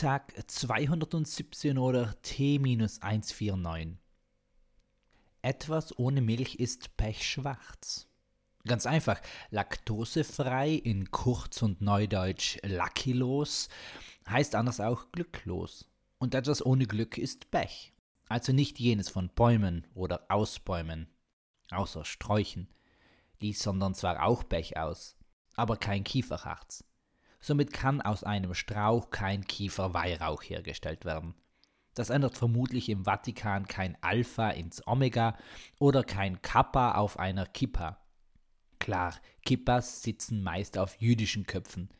Tag 217 oder T-149. Etwas ohne Milch ist pechschwarz. Ganz einfach, laktosefrei in kurz und neudeutsch luckylos heißt anders auch glücklos. Und etwas ohne Glück ist Pech. Also nicht jenes von Bäumen oder Ausbäumen, außer Sträuchen, dies sondern zwar auch Pech aus, aber kein Kieferharz. Somit kann aus einem Strauch kein Kieferweihrauch hergestellt werden. Das ändert vermutlich im Vatikan kein Alpha ins Omega oder kein Kappa auf einer Kippa. Klar, Kippas sitzen meist auf jüdischen Köpfen.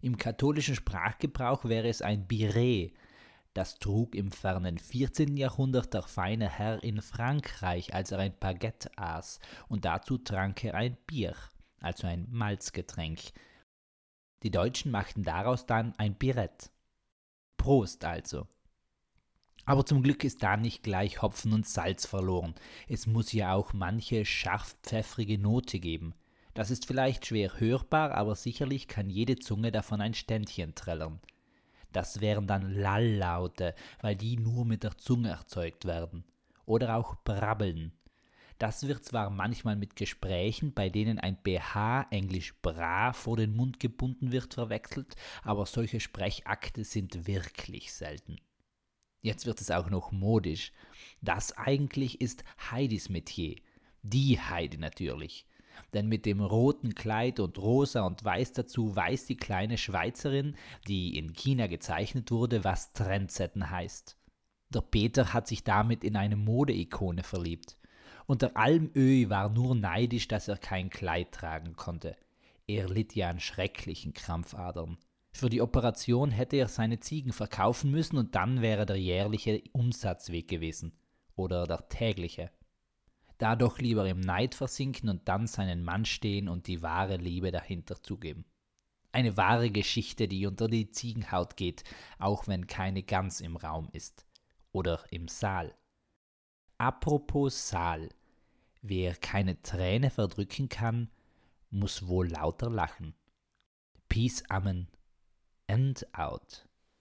Im katholischen Sprachgebrauch wäre es ein Biré. Das trug im fernen 14. Jahrhundert der feine Herr in Frankreich, als er ein Baguette aß, und dazu trank er ein Bier, also ein Malzgetränk, die Deutschen machten daraus dann ein Birett. Prost also. Aber zum Glück ist da nicht gleich Hopfen und Salz verloren. Es muss ja auch manche scharf-pfeffrige Note geben. Das ist vielleicht schwer hörbar, aber sicherlich kann jede Zunge davon ein Ständchen trällern. Das wären dann Lalllaute, weil die nur mit der Zunge erzeugt werden. Oder auch Brabbeln. Das wird zwar manchmal mit Gesprächen, bei denen ein BH, englisch bra, vor den Mund gebunden wird, verwechselt, aber solche Sprechakte sind wirklich selten. Jetzt wird es auch noch modisch. Das eigentlich ist Heidis Metier. Die Heidi natürlich. Denn mit dem roten Kleid und rosa und weiß dazu weiß die kleine Schweizerin, die in China gezeichnet wurde, was Trendsetten heißt. Der Peter hat sich damit in eine Modeikone verliebt. Und der Almöhi war nur neidisch, dass er kein Kleid tragen konnte. Er litt ja an schrecklichen Krampfadern. Für die Operation hätte er seine Ziegen verkaufen müssen und dann wäre der jährliche Umsatzweg gewesen. Oder der tägliche. Da doch lieber im Neid versinken und dann seinen Mann stehen und die wahre Liebe dahinter zugeben. Eine wahre Geschichte, die unter die Ziegenhaut geht, auch wenn keine Gans im Raum ist. Oder im Saal. Apropos Saal. Wer keine Träne verdrücken kann, muss wohl lauter lachen. Peace, Amen and out.